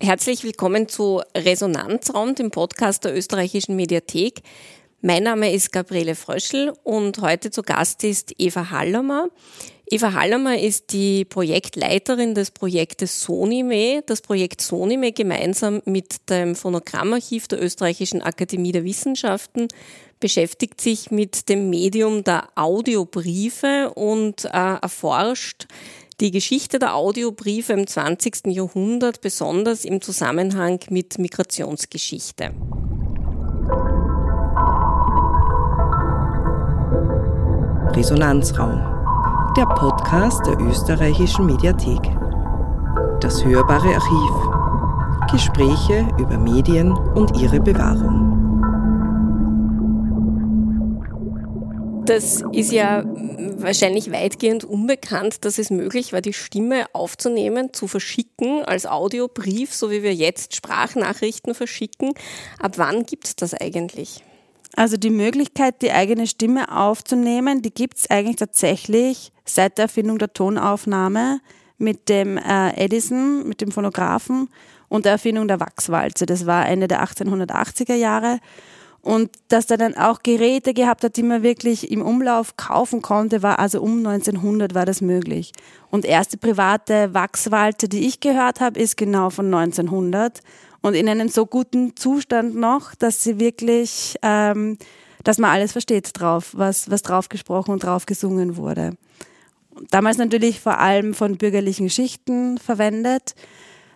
Herzlich willkommen zu Resonanzraum, dem Podcast der österreichischen Mediathek. Mein Name ist Gabriele Fröschel und heute zu Gast ist Eva Hallermer. Eva Hallermer ist die Projektleiterin des Projektes Sonime. Das Projekt Sonime gemeinsam mit dem Phonogrammarchiv der Österreichischen Akademie der Wissenschaften beschäftigt sich mit dem Medium der Audiobriefe und äh, erforscht die Geschichte der Audiobriefe im 20. Jahrhundert, besonders im Zusammenhang mit Migrationsgeschichte. Resonanzraum der Podcast der österreichischen Mediathek. Das hörbare Archiv. Gespräche über Medien und ihre Bewahrung. Das ist ja wahrscheinlich weitgehend unbekannt, dass es möglich war, die Stimme aufzunehmen, zu verschicken als Audiobrief, so wie wir jetzt Sprachnachrichten verschicken. Ab wann gibt es das eigentlich? Also die Möglichkeit, die eigene Stimme aufzunehmen, die gibt es eigentlich tatsächlich seit der Erfindung der Tonaufnahme mit dem äh, Edison, mit dem Phonographen und der Erfindung der Wachswalze. Das war Ende der 1880er Jahre. Und dass er dann auch Geräte gehabt hat, die man wirklich im Umlauf kaufen konnte, war also um 1900 war das möglich. Und erste private Wachswalze, die ich gehört habe, ist genau von 1900 und in einem so guten Zustand noch, dass sie wirklich, ähm, dass man alles versteht drauf, was, was drauf gesprochen und drauf gesungen wurde. Damals natürlich vor allem von bürgerlichen Schichten verwendet.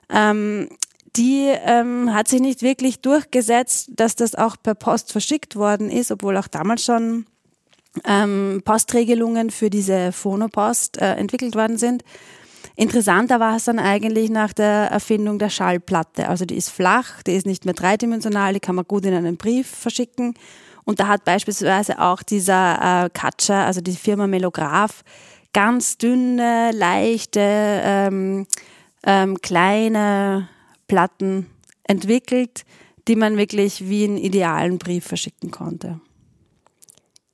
Ähm, die ähm, hat sich nicht wirklich durchgesetzt, dass das auch per Post verschickt worden ist, obwohl auch damals schon ähm, Postregelungen für diese Phonopost äh, entwickelt worden sind. Interessanter war es dann eigentlich nach der Erfindung der Schallplatte. Also die ist flach, die ist nicht mehr dreidimensional, die kann man gut in einen Brief verschicken. Und da hat beispielsweise auch dieser äh, Katscher, also die Firma Melograph, ganz dünne, leichte, ähm, ähm, kleine Platten entwickelt, die man wirklich wie einen idealen Brief verschicken konnte.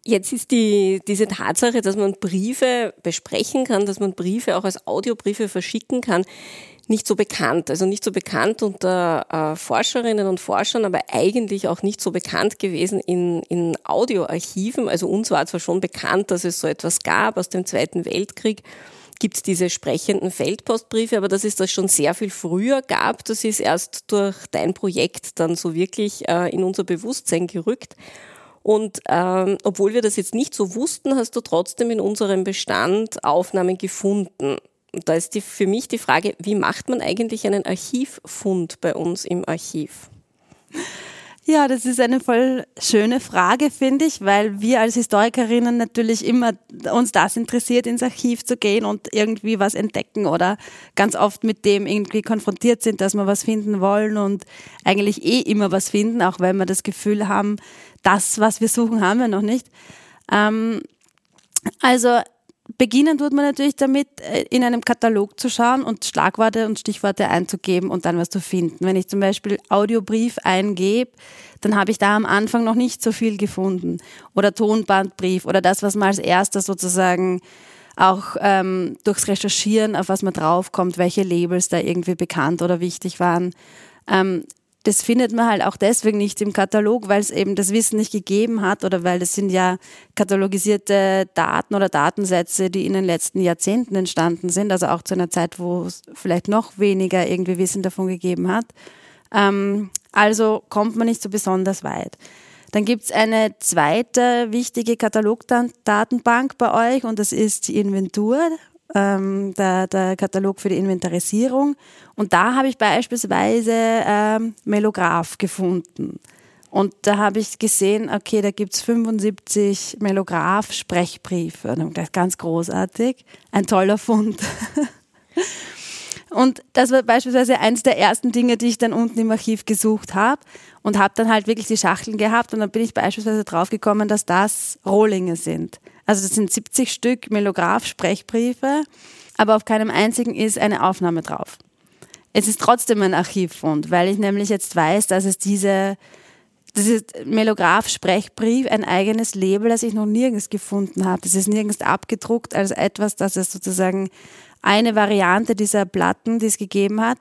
Jetzt ist die, diese Tatsache, dass man Briefe besprechen kann, dass man Briefe auch als Audiobriefe verschicken kann, nicht so bekannt. Also nicht so bekannt unter äh, Forscherinnen und Forschern, aber eigentlich auch nicht so bekannt gewesen in, in Audioarchiven. Also uns war zwar schon bekannt, dass es so etwas gab aus dem Zweiten Weltkrieg, gibt es diese sprechenden Feldpostbriefe, aber dass es das schon sehr viel früher gab, das ist erst durch dein Projekt dann so wirklich äh, in unser Bewusstsein gerückt. Und ähm, obwohl wir das jetzt nicht so wussten, hast du trotzdem in unserem Bestand Aufnahmen gefunden. Und da ist die, für mich die Frage, wie macht man eigentlich einen Archivfund bei uns im Archiv? Ja, das ist eine voll schöne Frage, finde ich, weil wir als Historikerinnen natürlich immer uns das interessiert, ins Archiv zu gehen und irgendwie was entdecken oder ganz oft mit dem irgendwie konfrontiert sind, dass wir was finden wollen und eigentlich eh immer was finden, auch wenn wir das Gefühl haben, das, was wir suchen, haben wir noch nicht. Ähm, also beginnen tut man natürlich damit, äh, in einem Katalog zu schauen und Schlagworte und Stichworte einzugeben und dann was zu finden. Wenn ich zum Beispiel Audiobrief eingebe, dann habe ich da am Anfang noch nicht so viel gefunden. Oder Tonbandbrief oder das, was man als erstes sozusagen auch ähm, durchs Recherchieren, auf was man draufkommt, welche Labels da irgendwie bekannt oder wichtig waren. Ähm, das findet man halt auch deswegen nicht im Katalog, weil es eben das Wissen nicht gegeben hat oder weil das sind ja katalogisierte Daten oder Datensätze, die in den letzten Jahrzehnten entstanden sind, also auch zu einer Zeit, wo es vielleicht noch weniger irgendwie Wissen davon gegeben hat. Ähm, also kommt man nicht so besonders weit. Dann gibt's eine zweite wichtige Katalogdatenbank bei euch und das ist die Inventur ähm, der, der Katalog für die Inventarisierung. Und da habe ich beispielsweise ähm, Melograph gefunden. Und da habe ich gesehen, okay, da gibt's 75 Melograph-Sprechbriefe. Das ist ganz großartig. Ein toller Fund. Und das war beispielsweise eines der ersten Dinge, die ich dann unten im Archiv gesucht habe und habe dann halt wirklich die Schachteln gehabt und dann bin ich beispielsweise draufgekommen, dass das Rohlinge sind. Also das sind 70 Stück Melograph-Sprechbriefe, aber auf keinem einzigen ist eine Aufnahme drauf. Es ist trotzdem ein Archivfund, weil ich nämlich jetzt weiß, dass es diese, das ist Melograph-Sprechbrief, ein eigenes Label, das ich noch nirgends gefunden habe. Das ist nirgends abgedruckt als etwas, das es sozusagen eine Variante dieser Platten, die es gegeben hat,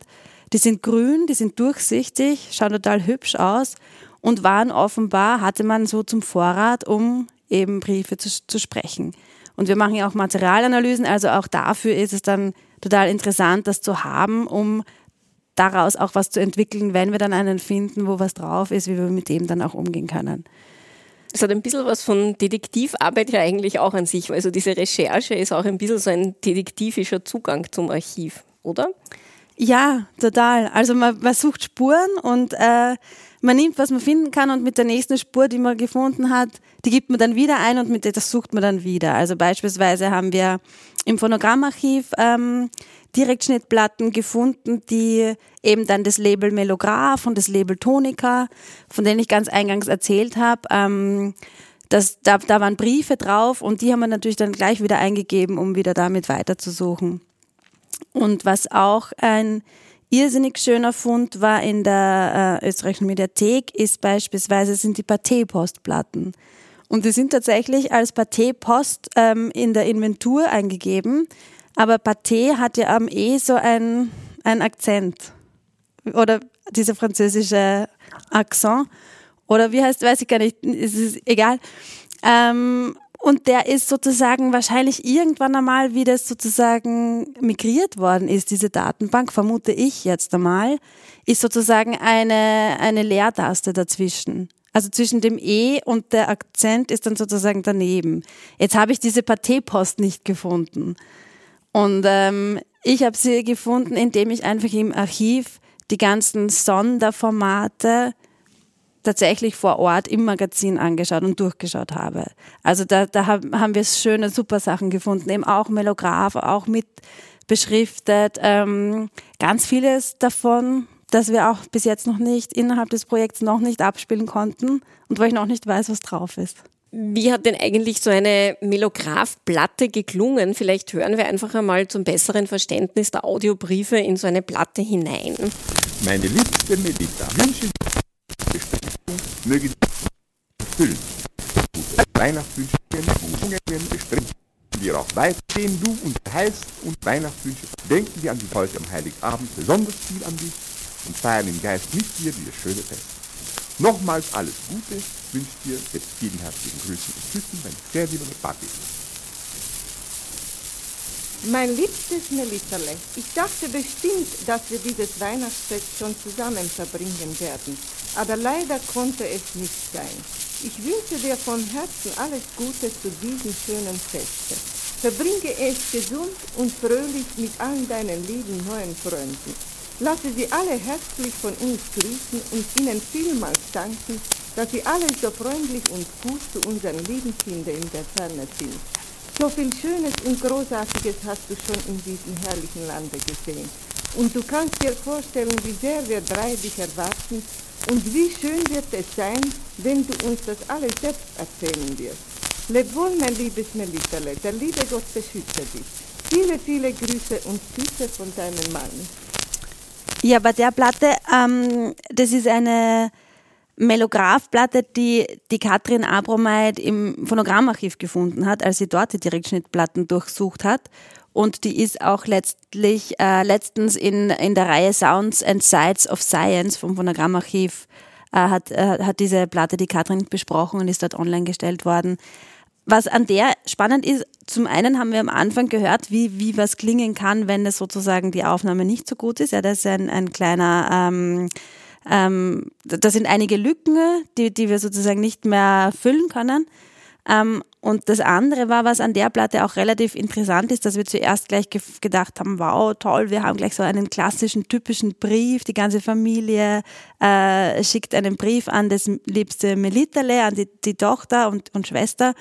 Die sind grün, die sind durchsichtig, schauen total hübsch aus und waren offenbar, hatte man so zum Vorrat, um eben Briefe zu, zu sprechen. Und wir machen ja auch Materialanalysen, also auch dafür ist es dann total interessant, das zu haben, um daraus auch was zu entwickeln, wenn wir dann einen finden, wo was drauf ist, wie wir mit dem dann auch umgehen können. Es hat ein bisschen was von Detektivarbeit ja eigentlich auch an sich. Also diese Recherche ist auch ein bisschen so ein detektivischer Zugang zum Archiv, oder? Ja, total. Also man, man sucht Spuren und äh, man nimmt, was man finden kann und mit der nächsten Spur, die man gefunden hat, die gibt man dann wieder ein und mit der das sucht man dann wieder. Also beispielsweise haben wir im Phonogrammarchiv ähm, Direktschnittplatten gefunden, die eben dann das Label Melograph und das Label Tonika, von denen ich ganz eingangs erzählt habe, ähm, das, da, da waren Briefe drauf und die haben wir natürlich dann gleich wieder eingegeben, um wieder damit weiterzusuchen. Und was auch ein irrsinnig schöner Fund war in der äh, österreichischen Mediathek, ist beispielsweise sind die Pathé-Postplatten. Und die sind tatsächlich als Pathé-Post ähm, in der Inventur eingegeben. Aber Pathé hat ja am E so ein, ein Akzent. Oder dieser französische Akzent. Oder wie heißt, weiß ich gar nicht, ist es egal. Ähm, und der ist sozusagen wahrscheinlich irgendwann einmal, wie das sozusagen migriert worden ist, diese Datenbank, vermute ich jetzt einmal, ist sozusagen eine, eine Leertaste dazwischen. Also zwischen dem E und der Akzent ist dann sozusagen daneben. Jetzt habe ich diese Pathé-Post nicht gefunden. Und ähm, ich habe sie gefunden, indem ich einfach im Archiv die ganzen Sonderformate tatsächlich vor Ort im Magazin angeschaut und durchgeschaut habe. Also da, da haben wir schöne, super Sachen gefunden, eben auch Melograph, auch mit beschriftet. Ähm, ganz vieles davon, das wir auch bis jetzt noch nicht innerhalb des Projekts noch nicht abspielen konnten und wo ich noch nicht weiß, was drauf ist. Wie hat denn eigentlich so eine Melograph-Platte geklungen? Vielleicht hören wir einfach einmal zum besseren Verständnis der Audiobriefe in so eine Platte hinein. Meine liebste Melita, wünsche möge erfüllen. Weihnachtswünsche, Wünschen besprechen wir auch weitergehen, du und heißt und Weihnachtswünsche. Denken wir an die heute am Heiligabend besonders viel an dich und feiern im Geist mit dir dieses schöne Fest. Nochmals alles Gute wünscht dir mit vielen herzlichen Grüßen und Küssen dein sehr lieber Papi. Mein liebstes Melitterle, ich dachte bestimmt, dass wir dieses Weihnachtsfest schon zusammen verbringen werden aber leider konnte es nicht sein. Ich wünsche dir von Herzen alles Gute zu diesem schönen Feste. Verbringe es gesund und fröhlich mit allen deinen lieben neuen Freunden. Lasse sie alle herzlich von uns grüßen und ihnen vielmals danken, dass sie alle so freundlich und gut zu unseren lieben Kindern in der Ferne sind. So viel Schönes und Großartiges hast du schon in diesem herrlichen Lande gesehen. Und du kannst dir vorstellen, wie sehr wir drei dich erwarten und wie schön wird es sein, wenn du uns das alles selbst erzählen wirst. Leb wohl, mein liebes Melitterle, der liebe Gott beschütze dich. Viele, viele Grüße und Küsse von deinem Mann. Ja, bei der Platte, ähm, das ist eine Melograph-Platte, die die Katrin Abromeit im Phonogrammarchiv gefunden hat, als sie dort die Direktschnittplatten durchsucht hat. Und die ist auch letztlich äh, letztens in, in der Reihe Sounds and Sights of Science vom Phonogrammarchiv äh, hat, äh, hat diese Platte die Katrin besprochen und ist dort online gestellt worden. Was an der spannend ist, zum einen haben wir am Anfang gehört, wie, wie was klingen kann, wenn es sozusagen die Aufnahme nicht so gut ist. Ja, das ist ein, ein kleiner, ähm, ähm, da sind einige Lücken, die, die wir sozusagen nicht mehr füllen können. Ähm, und das andere war, was an der Platte auch relativ interessant ist, dass wir zuerst gleich ge gedacht haben, wow, toll, wir haben gleich so einen klassischen, typischen Brief. Die ganze Familie äh, schickt einen Brief an das liebste Meliterle, an die, die Tochter und, und Schwester.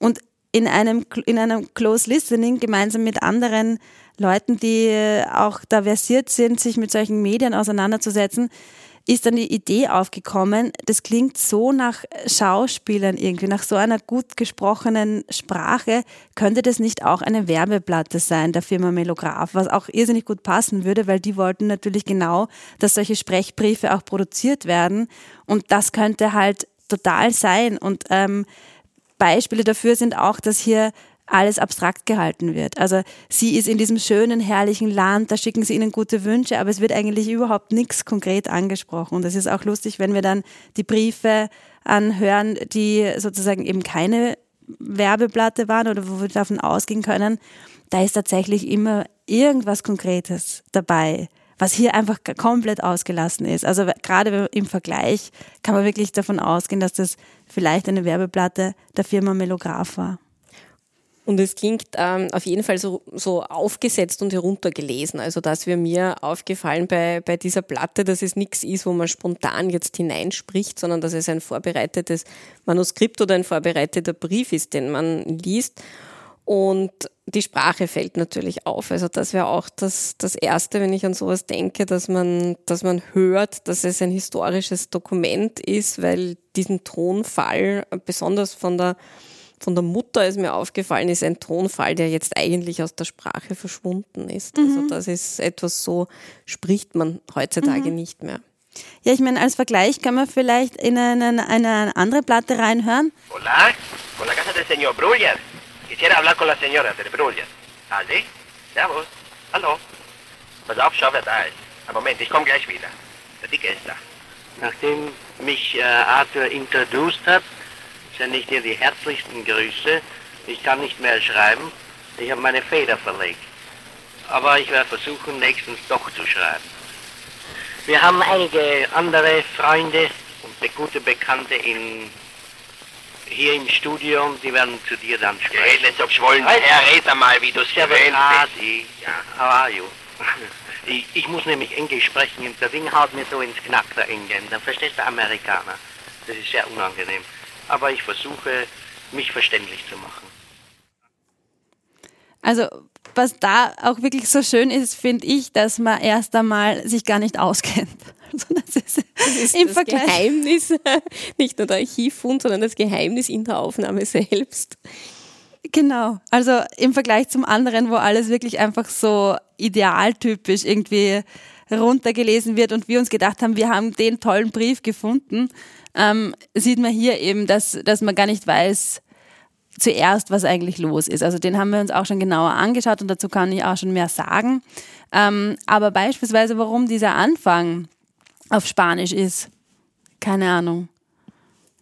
Und in einem, in einem Close Listening gemeinsam mit anderen Leuten, die auch da versiert sind, sich mit solchen Medien auseinanderzusetzen, ist dann die Idee aufgekommen, das klingt so nach Schauspielern irgendwie, nach so einer gut gesprochenen Sprache, könnte das nicht auch eine Werbeplatte sein der Firma Melograph, was auch irrsinnig gut passen würde, weil die wollten natürlich genau, dass solche Sprechbriefe auch produziert werden. Und das könnte halt total sein. Und ähm, Beispiele dafür sind auch, dass hier alles abstrakt gehalten wird. Also sie ist in diesem schönen, herrlichen Land, da schicken sie ihnen gute Wünsche, aber es wird eigentlich überhaupt nichts konkret angesprochen. Und es ist auch lustig, wenn wir dann die Briefe anhören, die sozusagen eben keine Werbeplatte waren oder wo wir davon ausgehen können, da ist tatsächlich immer irgendwas Konkretes dabei, was hier einfach komplett ausgelassen ist. Also gerade im Vergleich kann man wirklich davon ausgehen, dass das vielleicht eine Werbeplatte der Firma Melograph war. Und es klingt ähm, auf jeden Fall so, so aufgesetzt und heruntergelesen. Also das wäre mir aufgefallen bei, bei dieser Platte, dass es nichts ist, wo man spontan jetzt hineinspricht, sondern dass es ein vorbereitetes Manuskript oder ein vorbereiteter Brief ist, den man liest. Und die Sprache fällt natürlich auf. Also das wäre auch das, das Erste, wenn ich an sowas denke, dass man, dass man hört, dass es ein historisches Dokument ist, weil diesen Tonfall, besonders von der von der Mutter ist mir aufgefallen, ist ein Tonfall, der jetzt eigentlich aus der Sprache verschwunden ist. Also mhm. Also das ist etwas so, spricht man heutzutage mhm. nicht mehr. Ja, ich meine, als Vergleich kann man vielleicht in eine, eine andere Platte reinhören. Hola, con la casa del señor Brugger. Quisiera hablar con la señora del Brugger. Ah, sí? Servus. Hallo. Pass auf, schau, wer da ist. Ein Moment, ich komme gleich wieder. Der Dicke ist da. Nachdem mich äh, Arthur introduced hat, sende ich dir die herzlichsten Grüße. Ich kann nicht mehr schreiben. Ich habe meine Feder verlegt. Aber ich werde versuchen, nächstens doch zu schreiben. Wir haben einige andere Freunde und gute Bekannte in, hier im Studio und die werden zu dir dann sprechen. Hey, let's schwollen. Herr, red einmal, wie du es gewöhnt bist. Ja, how are you? Ich, ich, muss nämlich Englisch sprechen und der Ding haut mir so ins Knack, der Engländer. Verstehst du, Amerikaner? Das ist sehr unangenehm aber ich versuche, mich verständlich zu machen. Also was da auch wirklich so schön ist, finde ich, dass man erst einmal sich gar nicht auskennt. Also das ist, das ist im das Vergleich. Geheimnis, nicht nur der Archivfund, sondern das Geheimnis in der Aufnahme selbst. Genau. Also im Vergleich zum anderen, wo alles wirklich einfach so idealtypisch irgendwie runtergelesen wird und wir uns gedacht haben, wir haben den tollen Brief gefunden, ähm, sieht man hier eben, dass, dass man gar nicht weiß, zuerst, was eigentlich los ist. Also den haben wir uns auch schon genauer angeschaut und dazu kann ich auch schon mehr sagen. Ähm, aber beispielsweise, warum dieser Anfang auf Spanisch ist, keine Ahnung.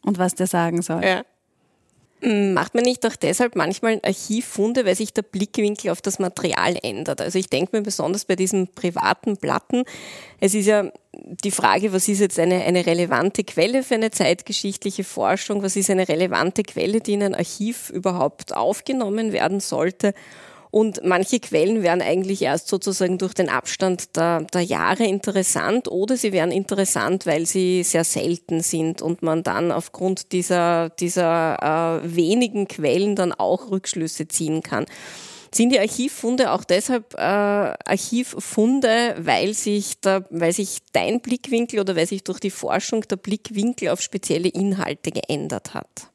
Und was der sagen soll. Ja. Macht man nicht auch deshalb manchmal Archivfunde, weil sich der Blickwinkel auf das Material ändert? Also ich denke mir besonders bei diesen privaten Platten, es ist ja die Frage, was ist jetzt eine, eine relevante Quelle für eine zeitgeschichtliche Forschung? Was ist eine relevante Quelle, die in ein Archiv überhaupt aufgenommen werden sollte? Und manche Quellen wären eigentlich erst sozusagen durch den Abstand der, der Jahre interessant oder sie wären interessant, weil sie sehr selten sind und man dann aufgrund dieser, dieser äh, wenigen Quellen dann auch Rückschlüsse ziehen kann. Sind die Archivfunde auch deshalb äh, Archivfunde, weil sich, der, weil sich dein Blickwinkel oder weil sich durch die Forschung der Blickwinkel auf spezielle Inhalte geändert hat?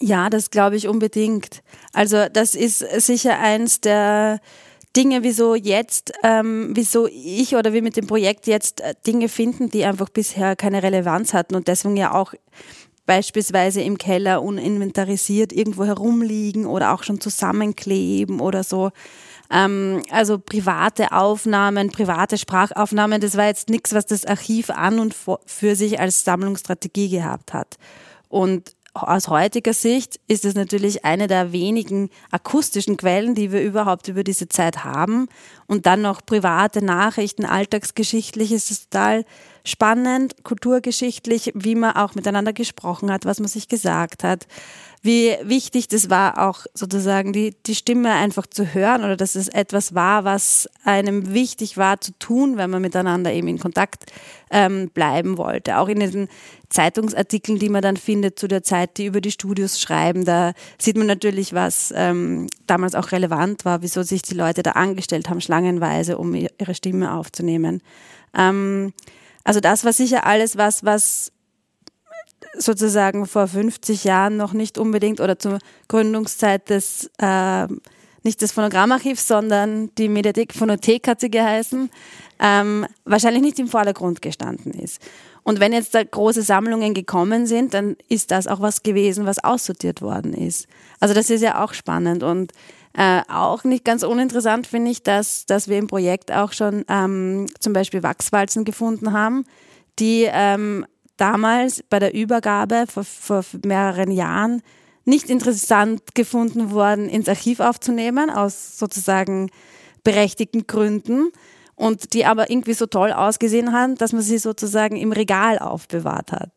Ja, das glaube ich unbedingt. Also das ist sicher eins der Dinge, wieso jetzt, ähm, wieso ich oder wir mit dem Projekt jetzt äh, Dinge finden, die einfach bisher keine Relevanz hatten und deswegen ja auch beispielsweise im Keller uninventarisiert irgendwo herumliegen oder auch schon zusammenkleben oder so. Ähm, also private Aufnahmen, private Sprachaufnahmen, das war jetzt nichts, was das Archiv an und für sich als Sammlungsstrategie gehabt hat. Und aus heutiger Sicht ist es natürlich eine der wenigen akustischen Quellen, die wir überhaupt über diese Zeit haben. Und dann noch private Nachrichten, alltagsgeschichtlich ist es total spannend, kulturgeschichtlich, wie man auch miteinander gesprochen hat, was man sich gesagt hat wie wichtig das war, auch sozusagen die, die Stimme einfach zu hören oder dass es etwas war, was einem wichtig war zu tun, wenn man miteinander eben in Kontakt ähm, bleiben wollte. Auch in den Zeitungsartikeln, die man dann findet zu der Zeit, die über die Studios schreiben, da sieht man natürlich, was ähm, damals auch relevant war, wieso sich die Leute da angestellt haben, schlangenweise, um ihre Stimme aufzunehmen. Ähm, also das war sicher alles was, was sozusagen vor 50 Jahren noch nicht unbedingt oder zur Gründungszeit des, äh, nicht des Phonogrammarchivs, sondern die Mediathek Phonothek hat sie geheißen, ähm, wahrscheinlich nicht im Vordergrund gestanden ist. Und wenn jetzt da große Sammlungen gekommen sind, dann ist das auch was gewesen, was aussortiert worden ist. Also das ist ja auch spannend und äh, auch nicht ganz uninteressant finde ich, dass, dass wir im Projekt auch schon ähm, zum Beispiel Wachswalzen gefunden haben, die ähm, damals bei der Übergabe vor, vor mehreren Jahren nicht interessant gefunden worden, ins Archiv aufzunehmen, aus sozusagen berechtigten Gründen und die aber irgendwie so toll ausgesehen haben, dass man sie sozusagen im Regal aufbewahrt hat.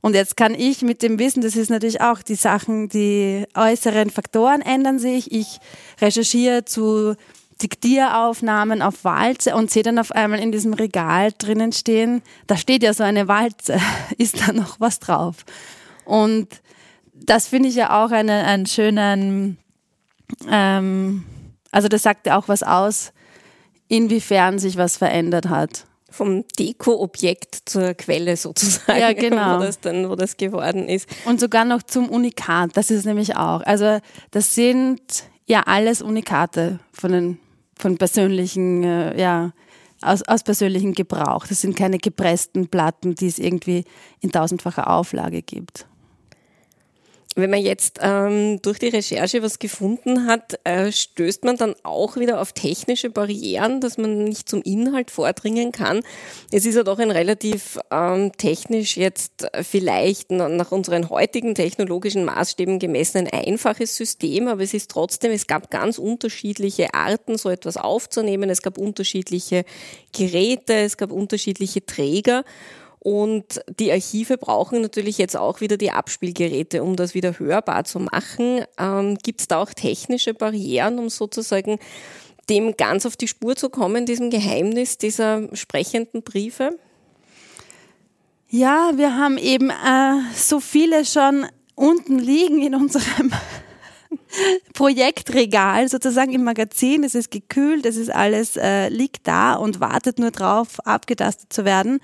Und jetzt kann ich mit dem Wissen, das ist natürlich auch die Sachen, die äußeren Faktoren ändern sich. Ich recherchiere zu Diktieraufnahmen auf Walze und sehe dann auf einmal in diesem Regal drinnen stehen, da steht ja so eine Walze, ist da noch was drauf? Und das finde ich ja auch eine, einen schönen, ähm, also das sagt ja auch was aus, inwiefern sich was verändert hat. Vom Deko-Objekt zur Quelle sozusagen, ja, genau. wo das dann, wo das geworden ist. Und sogar noch zum Unikat, das ist nämlich auch. Also das sind ja alles Unikate von den von persönlichen, äh, ja, aus, aus persönlichem Gebrauch. Das sind keine gepressten Platten, die es irgendwie in tausendfacher Auflage gibt. Wenn man jetzt ähm, durch die Recherche was gefunden hat, äh, stößt man dann auch wieder auf technische Barrieren, dass man nicht zum Inhalt vordringen kann. Es ist ja doch ein relativ ähm, technisch jetzt vielleicht nach unseren heutigen technologischen Maßstäben gemessen ein einfaches System, aber es ist trotzdem, es gab ganz unterschiedliche Arten, so etwas aufzunehmen. Es gab unterschiedliche Geräte, es gab unterschiedliche Träger. Und die Archive brauchen natürlich jetzt auch wieder die Abspielgeräte, um das wieder hörbar zu machen. Ähm, Gibt es da auch technische Barrieren, um sozusagen dem ganz auf die Spur zu kommen, diesem Geheimnis dieser sprechenden Briefe? Ja, wir haben eben äh, so viele schon unten liegen in unserem Projektregal sozusagen im Magazin. Es ist gekühlt, es ist alles äh, liegt da und wartet nur drauf, abgetastet zu werden.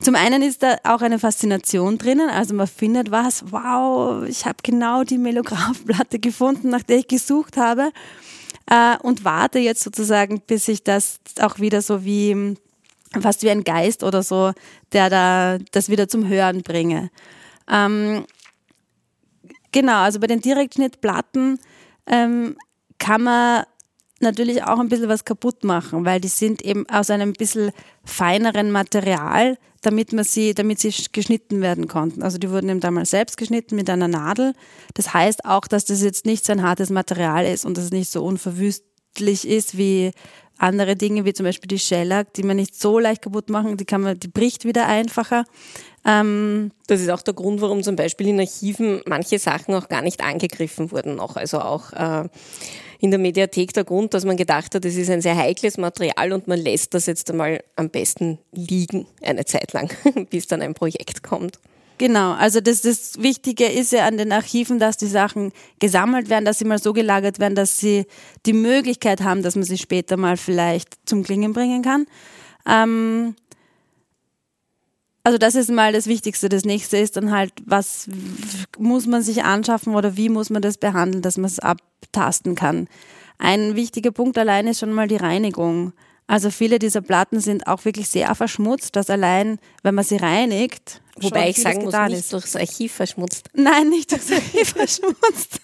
Zum einen ist da auch eine Faszination drinnen, also man findet was, wow, ich habe genau die Melograph-Platte gefunden, nach der ich gesucht habe äh, und warte jetzt sozusagen, bis ich das auch wieder so wie fast wie ein Geist oder so, der da das wieder zum Hören bringe. Ähm, genau, also bei den Direktschnittplatten ähm, kann man natürlich auch ein bisschen was kaputt machen, weil die sind eben aus einem bisschen feineren Material, damit man sie, damit sie geschnitten werden konnten. Also die wurden eben damals selbst geschnitten mit einer Nadel. Das heißt auch, dass das jetzt nicht so ein hartes Material ist und dass es nicht so unverwüstlich ist wie andere Dinge, wie zum Beispiel die Shellac, die man nicht so leicht kaputt machen, die kann man, die bricht wieder einfacher. Ähm, das ist auch der Grund, warum zum Beispiel in Archiven manche Sachen auch gar nicht angegriffen wurden noch. Also auch äh, in der Mediathek der Grund, dass man gedacht hat, es ist ein sehr heikles Material und man lässt das jetzt einmal am besten liegen eine Zeit lang, bis dann ein Projekt kommt. Genau, also das, das Wichtige ist ja an den Archiven, dass die Sachen gesammelt werden, dass sie mal so gelagert werden, dass sie die Möglichkeit haben, dass man sie später mal vielleicht zum Klingen bringen kann. Ähm, also das ist mal das Wichtigste. Das nächste ist dann halt, was muss man sich anschaffen oder wie muss man das behandeln, dass man es abtasten kann. Ein wichtiger Punkt allein ist schon mal die Reinigung. Also viele dieser Platten sind auch wirklich sehr verschmutzt, dass allein, wenn man sie reinigt, wobei ich sagen muss, nicht ist. durchs Archiv verschmutzt. Nein, nicht durchs Archiv verschmutzt.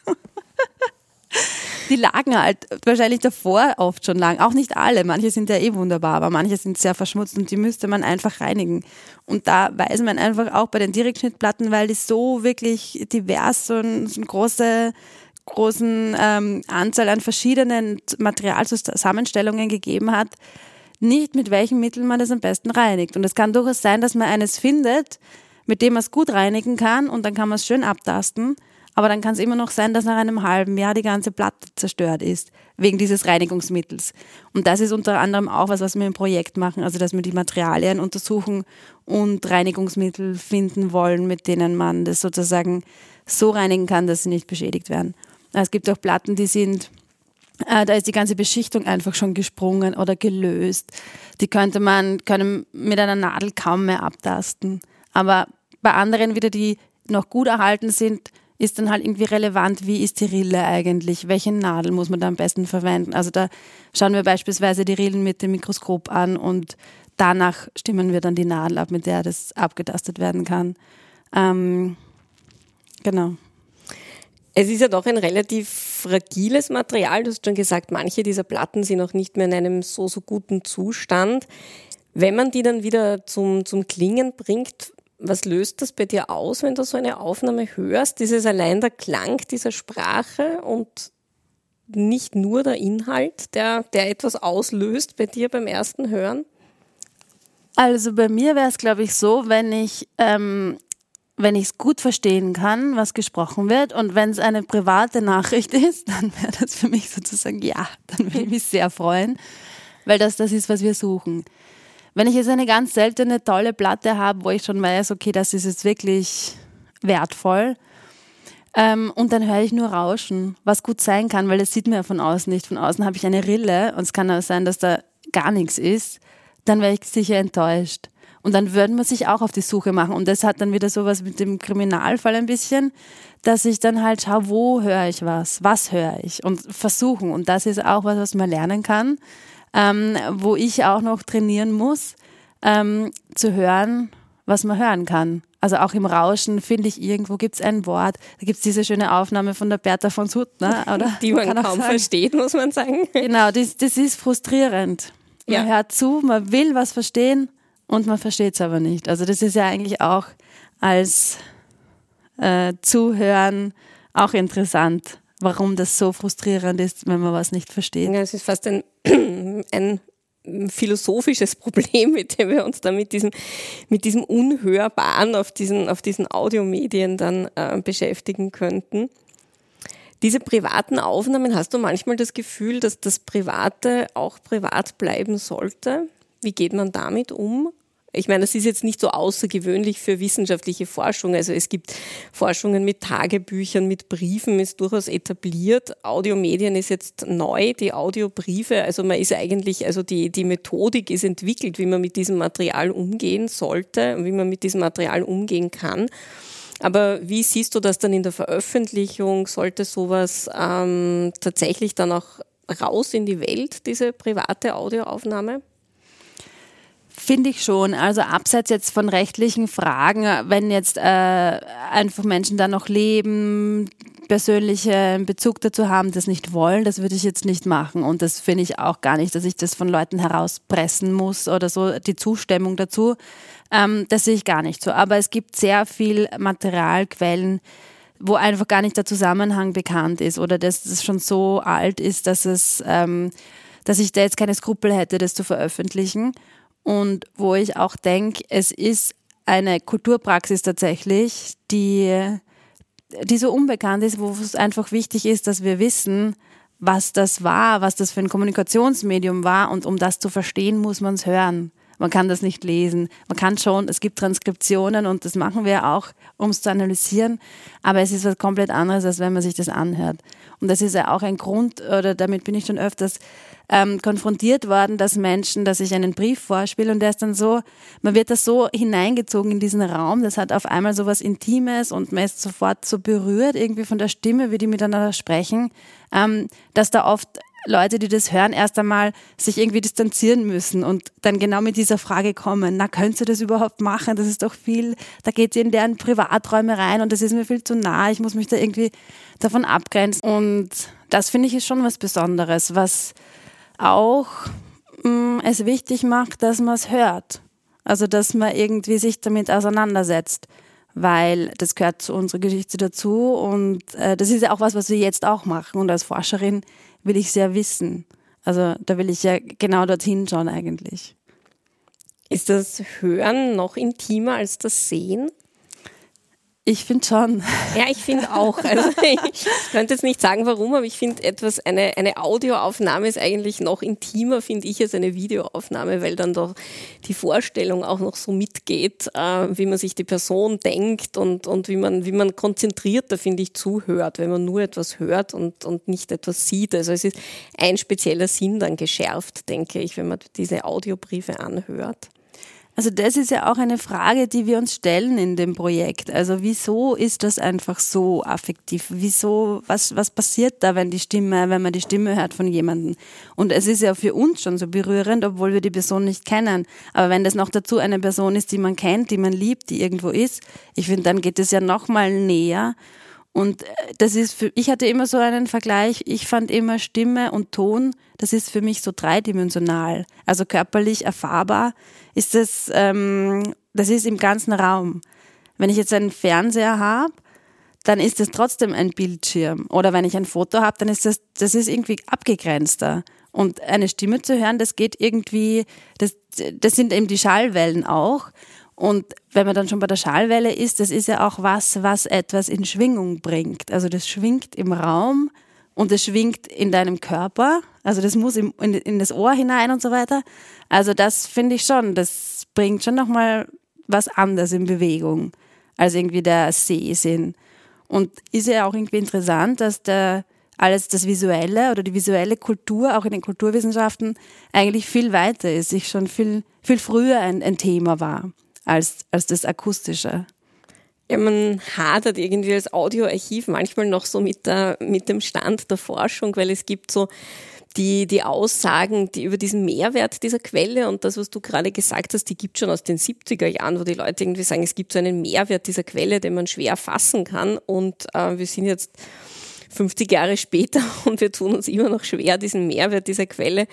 Die lagen halt wahrscheinlich davor oft schon lang. Auch nicht alle. Manche sind ja eh wunderbar, aber manche sind sehr verschmutzt und die müsste man einfach reinigen. Und da weiß man einfach auch bei den Direktschnittplatten, weil die so wirklich divers und so eine große großen ähm, Anzahl an verschiedenen Materialzusammenstellungen gegeben hat, nicht mit welchen Mitteln man das am besten reinigt. Und es kann durchaus sein, dass man eines findet, mit dem man es gut reinigen kann und dann kann man es schön abtasten. Aber dann kann es immer noch sein, dass nach einem halben Jahr die ganze Platte zerstört ist, wegen dieses Reinigungsmittels. Und das ist unter anderem auch was, was wir im Projekt machen, also dass wir die Materialien untersuchen und Reinigungsmittel finden wollen, mit denen man das sozusagen so reinigen kann, dass sie nicht beschädigt werden. Es gibt auch Platten, die sind, äh, da ist die ganze Beschichtung einfach schon gesprungen oder gelöst. Die könnte man können mit einer Nadel kaum mehr abtasten. Aber bei anderen wieder, die noch gut erhalten sind, ist dann halt irgendwie relevant, wie ist die Rille eigentlich, welche Nadel muss man da am besten verwenden. Also da schauen wir beispielsweise die Rillen mit dem Mikroskop an und danach stimmen wir dann die Nadel ab, mit der das abgetastet werden kann. Ähm, genau. Es ist ja doch ein relativ fragiles Material. Du hast schon gesagt, manche dieser Platten sind auch nicht mehr in einem so, so guten Zustand. Wenn man die dann wieder zum, zum Klingen bringt, was löst das bei dir aus, wenn du so eine Aufnahme hörst? Ist es allein der Klang dieser Sprache und nicht nur der Inhalt, der, der etwas auslöst bei dir beim ersten Hören? Also bei mir wäre es, glaube ich, so, wenn ich ähm, wenn ich es gut verstehen kann, was gesprochen wird und wenn es eine private Nachricht ist, dann wäre das für mich sozusagen ja, dann würde ich mich sehr freuen, weil das das ist, was wir suchen. Wenn ich jetzt eine ganz seltene, tolle Platte habe, wo ich schon weiß, okay, das ist jetzt wirklich wertvoll, ähm, und dann höre ich nur Rauschen, was gut sein kann, weil das sieht man ja von außen nicht. Von außen habe ich eine Rille und es kann auch sein, dass da gar nichts ist, dann wäre ich sicher enttäuscht. Und dann würden wir sich auch auf die Suche machen. Und das hat dann wieder sowas mit dem Kriminalfall ein bisschen, dass ich dann halt schaue, wo höre ich was, was höre ich und versuchen. Und das ist auch was, was man lernen kann ähm, wo ich auch noch trainieren muss, ähm, zu hören, was man hören kann. Also auch im Rauschen finde ich irgendwo gibt es ein Wort. Da gibt es diese schöne Aufnahme von der Bertha von Suttner, oder? Die man, man kaum sagen. versteht, muss man sagen. Genau, das, das ist frustrierend. Man ja. hört zu, man will was verstehen und man versteht es aber nicht. Also das ist ja eigentlich auch als äh, Zuhören auch interessant warum das so frustrierend ist, wenn man was nicht versteht. Ja, es ist fast ein, ein philosophisches Problem, mit dem wir uns da mit diesem, mit diesem Unhörbaren auf diesen, auf diesen Audiomedien dann äh, beschäftigen könnten. Diese privaten Aufnahmen, hast du manchmal das Gefühl, dass das Private auch privat bleiben sollte? Wie geht man damit um? Ich meine, das ist jetzt nicht so außergewöhnlich für wissenschaftliche Forschung. Also es gibt Forschungen mit Tagebüchern, mit Briefen, ist durchaus etabliert. Audiomedien ist jetzt neu, die Audiobriefe. Also man ist eigentlich, also die, die Methodik ist entwickelt, wie man mit diesem Material umgehen sollte und wie man mit diesem Material umgehen kann. Aber wie siehst du das dann in der Veröffentlichung? Sollte sowas ähm, tatsächlich dann auch raus in die Welt, diese private Audioaufnahme? Finde ich schon. Also abseits jetzt von rechtlichen Fragen, wenn jetzt äh, einfach Menschen da noch leben, persönlichen Bezug dazu haben, das nicht wollen, das würde ich jetzt nicht machen. Und das finde ich auch gar nicht, dass ich das von Leuten herauspressen muss oder so, die Zustimmung dazu. Ähm, das sehe ich gar nicht so. Aber es gibt sehr viel Materialquellen, wo einfach gar nicht der Zusammenhang bekannt ist oder dass es schon so alt ist, dass es, ähm, dass ich da jetzt keine Skrupel hätte, das zu veröffentlichen und wo ich auch denke, es ist eine Kulturpraxis tatsächlich, die, die so unbekannt ist, wo es einfach wichtig ist, dass wir wissen, was das war, was das für ein Kommunikationsmedium war und um das zu verstehen, muss man es hören. Man kann das nicht lesen. Man kann schon, es gibt Transkriptionen und das machen wir auch, um es zu analysieren. Aber es ist was komplett anderes, als wenn man sich das anhört. Und das ist ja auch ein Grund, oder damit bin ich schon öfters ähm, konfrontiert worden, dass Menschen, dass ich einen Brief vorspiele und der ist dann so, man wird da so hineingezogen in diesen Raum, das hat auf einmal so was Intimes und man ist sofort so berührt irgendwie von der Stimme, wie die miteinander sprechen, ähm, dass da oft Leute, die das hören, erst einmal sich irgendwie distanzieren müssen und dann genau mit dieser Frage kommen, na, könntest du das überhaupt machen? Das ist doch viel, da geht sie in deren Privaträume rein und das ist mir viel zu nah, ich muss mich da irgendwie davon abgrenzen. Und das finde ich ist schon was Besonderes, was auch mh, mm, es wichtig macht, dass man es hört. Also, dass man irgendwie sich damit auseinandersetzt, weil das gehört zu unserer Geschichte dazu und äh, das ist ja auch was, was wir jetzt auch machen. Und als Forscherin will ich sehr wissen. Also, da will ich ja genau dorthin schauen eigentlich. Ist das Hören noch intimer als das Sehen? Ich finde schon. Ja, ich finde auch. Also ich könnte jetzt nicht sagen, warum, aber ich finde etwas, eine, eine Audioaufnahme ist eigentlich noch intimer, finde ich, als eine Videoaufnahme, weil dann doch die Vorstellung auch noch so mitgeht, äh, wie man sich die Person denkt und, und wie man, wie man konzentrierter, finde ich, zuhört, wenn man nur etwas hört und, und nicht etwas sieht. Also es ist ein spezieller Sinn dann geschärft, denke ich, wenn man diese Audiobriefe anhört. Also das ist ja auch eine Frage, die wir uns stellen in dem Projekt. Also wieso ist das einfach so affektiv? Wieso, was, was passiert da, wenn die Stimme, wenn man die Stimme hört von jemandem? Und es ist ja für uns schon so berührend, obwohl wir die Person nicht kennen. Aber wenn das noch dazu eine Person ist, die man kennt, die man liebt, die irgendwo ist, ich finde, dann geht es ja noch mal näher. Und äh, das ist für, ich hatte immer so einen Vergleich, ich fand immer Stimme und Ton, das ist für mich so dreidimensional. Also körperlich erfahrbar ist das, ähm, das ist im ganzen Raum. Wenn ich jetzt einen Fernseher habe, dann ist das trotzdem ein Bildschirm. Oder wenn ich ein Foto habe, dann ist das, das ist irgendwie abgegrenzter. Und eine Stimme zu hören, das geht irgendwie, das, das sind eben die Schallwellen auch. Und wenn man dann schon bei der Schallwelle ist, das ist ja auch was, was etwas in Schwingung bringt. Also das schwingt im Raum und es schwingt in deinem Körper. Also das muss in, in das Ohr hinein und so weiter. Also das finde ich schon, das bringt schon nochmal was anderes in Bewegung als irgendwie der Sehsinn. Und ist ja auch irgendwie interessant, dass der alles das Visuelle oder die visuelle Kultur auch in den Kulturwissenschaften eigentlich viel weiter ist, sich schon viel, viel früher ein, ein Thema war als, als das Akustische. Ja, man hadert irgendwie als Audioarchiv manchmal noch so mit, der, mit dem Stand der Forschung, weil es gibt so die, die Aussagen, die über diesen Mehrwert dieser Quelle und das, was du gerade gesagt hast, die gibt schon aus den 70er Jahren, wo die Leute irgendwie sagen, es gibt so einen Mehrwert dieser Quelle, den man schwer fassen kann und äh, wir sind jetzt 50 Jahre später und wir tun uns immer noch schwer, diesen Mehrwert dieser Quelle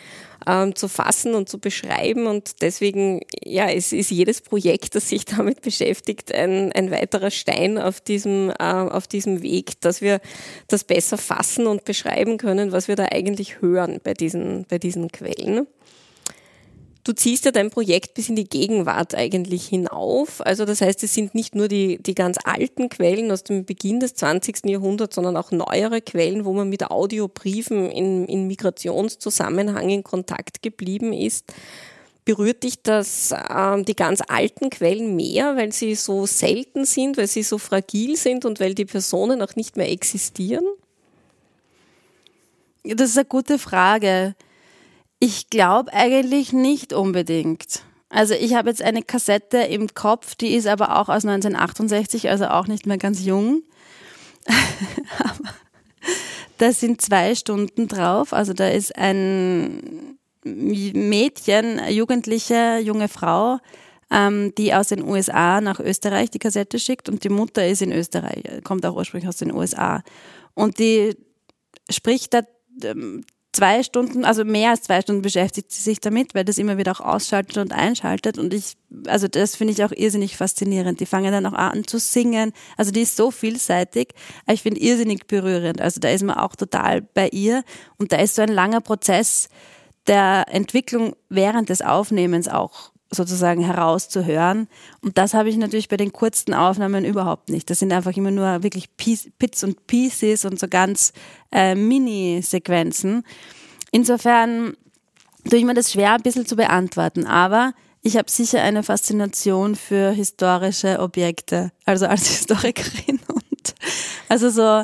ähm, zu fassen und zu beschreiben. Und deswegen, ja, es ist jedes Projekt, das sich damit beschäftigt, ein, ein weiterer Stein auf diesem, äh, auf diesem Weg, dass wir das besser fassen und beschreiben können, was wir da eigentlich hören bei diesen, bei diesen Quellen. Du ziehst ja dein Projekt bis in die Gegenwart eigentlich hinauf. Also das heißt, es sind nicht nur die, die ganz alten Quellen aus dem Beginn des 20. Jahrhunderts, sondern auch neuere Quellen, wo man mit Audiobriefen in, in Migrationszusammenhang in Kontakt geblieben ist. Berührt dich das, äh, die ganz alten Quellen mehr, weil sie so selten sind, weil sie so fragil sind und weil die Personen auch nicht mehr existieren? Das ist eine gute Frage. Ich glaube eigentlich nicht unbedingt. Also ich habe jetzt eine Kassette im Kopf, die ist aber auch aus 1968, also auch nicht mehr ganz jung. da sind zwei Stunden drauf. Also da ist ein Mädchen, Jugendliche, junge Frau, ähm, die aus den USA nach Österreich die Kassette schickt und die Mutter ist in Österreich, kommt auch ursprünglich aus den USA. Und die spricht da ähm, zwei Stunden, also mehr als zwei Stunden beschäftigt sie sich damit, weil das immer wieder auch ausschaltet und einschaltet. Und ich, also das finde ich auch irrsinnig faszinierend. Die fangen dann auch an zu singen. Also die ist so vielseitig. Ich finde irrsinnig berührend. Also da ist man auch total bei ihr. Und da ist so ein langer Prozess der Entwicklung während des Aufnehmens auch sozusagen herauszuhören. Und das habe ich natürlich bei den kurzen Aufnahmen überhaupt nicht. Das sind einfach immer nur wirklich Bits und Pieces und so ganz äh, Mini-Sequenzen. Insofern tue ich mir das schwer ein bisschen zu beantworten, aber ich habe sicher eine Faszination für historische Objekte, also als Historikerin und also so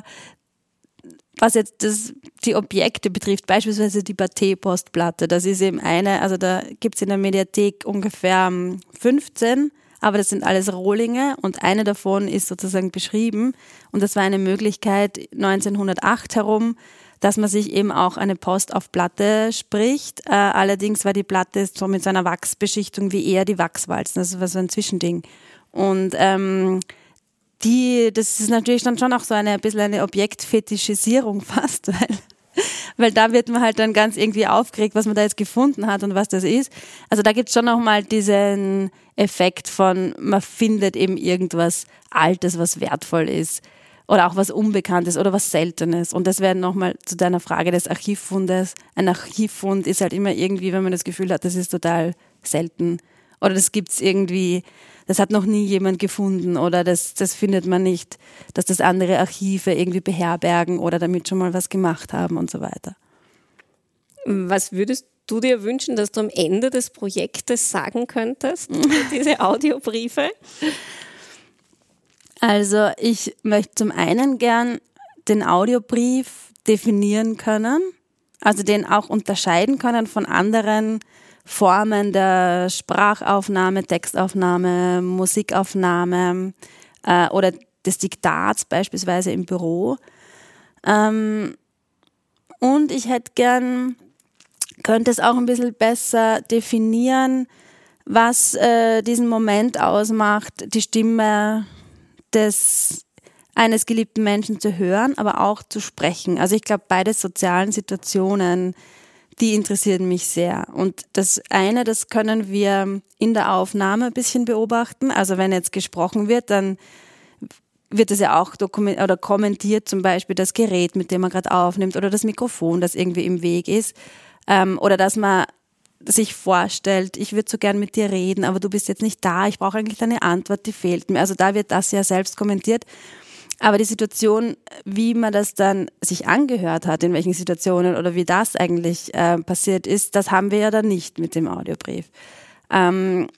was jetzt das, die Objekte betrifft, beispielsweise die Baté-Postplatte, das ist eben eine, also da gibt's in der Mediathek ungefähr 15, ähm, aber das sind alles Rohlinge und eine davon ist sozusagen beschrieben und das war eine Möglichkeit 1908 herum, dass man sich eben auch eine Post auf Platte spricht. Äh, allerdings war die Platte so mit so einer Wachsbeschichtung wie eher die Wachswalzen, das war so ein Zwischending. Und ähm, die, das ist natürlich dann schon auch so eine ein bisschen eine Objektfetischisierung fast, weil weil da wird man halt dann ganz irgendwie aufgeregt, was man da jetzt gefunden hat und was das ist. Also da gibt es schon nochmal diesen Effekt von, man findet eben irgendwas Altes, was wertvoll ist oder auch was Unbekanntes oder was Seltenes. Und das wäre nochmal zu deiner Frage des Archivfundes. Ein Archivfund ist halt immer irgendwie, wenn man das Gefühl hat, das ist total selten oder das gibt's irgendwie das hat noch nie jemand gefunden oder das, das findet man nicht, dass das andere Archive irgendwie beherbergen oder damit schon mal was gemacht haben und so weiter. Was würdest du dir wünschen, dass du am Ende des Projektes sagen könntest, diese Audiobriefe? Also ich möchte zum einen gern den Audiobrief definieren können, also den auch unterscheiden können von anderen Formen der Sprachaufnahme, Textaufnahme, Musikaufnahme äh, oder des Diktats beispielsweise im Büro. Ähm, und ich hätte gern, könnte es auch ein bisschen besser definieren, was äh, diesen Moment ausmacht, die Stimme des eines geliebten Menschen zu hören, aber auch zu sprechen. Also ich glaube, beide sozialen Situationen, die interessieren mich sehr. Und das eine, das können wir in der Aufnahme ein bisschen beobachten. Also wenn jetzt gesprochen wird, dann wird es ja auch dokumentiert oder kommentiert zum Beispiel das Gerät, mit dem man gerade aufnimmt oder das Mikrofon, das irgendwie im Weg ist. Ähm, oder dass man sich vorstellt, ich würde so gern mit dir reden, aber du bist jetzt nicht da, ich brauche eigentlich deine Antwort, die fehlt mir. Also da wird das ja selbst kommentiert. Aber die Situation, wie man das dann sich angehört hat, in welchen Situationen oder wie das eigentlich äh, passiert ist, das haben wir ja dann nicht mit dem Audiobrief. Ähm,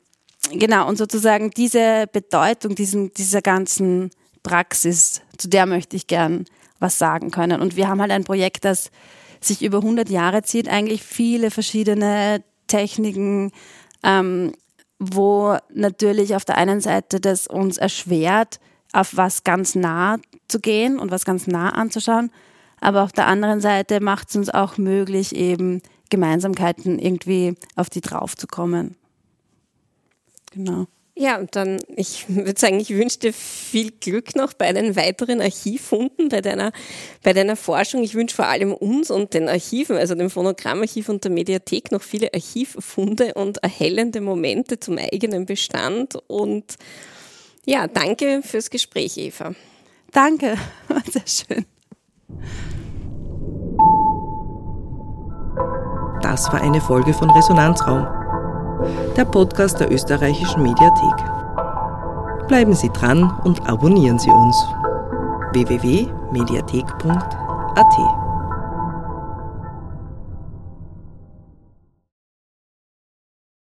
genau, und sozusagen diese Bedeutung diesen, dieser ganzen Praxis, zu der möchte ich gern was sagen können. Und wir haben halt ein Projekt, das sich über 100 Jahre zieht, eigentlich viele verschiedene Techniken, ähm, wo natürlich auf der einen Seite das uns erschwert, auf was ganz nah zu gehen und was ganz nah anzuschauen, aber auf der anderen Seite macht es uns auch möglich, eben Gemeinsamkeiten irgendwie auf die draufzukommen. Genau. Ja, und dann, ich würde sagen, ich wünsche dir viel Glück noch bei den weiteren Archivfunden, bei deiner, bei deiner Forschung. Ich wünsche vor allem uns und den Archiven, also dem Phonogrammarchiv und der Mediathek, noch viele Archivfunde und erhellende Momente zum eigenen Bestand. Und ja, danke fürs Gespräch, Eva. Danke, war sehr schön. Das war eine Folge von Resonanzraum der Podcast der österreichischen Mediathek. Bleiben Sie dran und abonnieren Sie uns. www.mediathek.at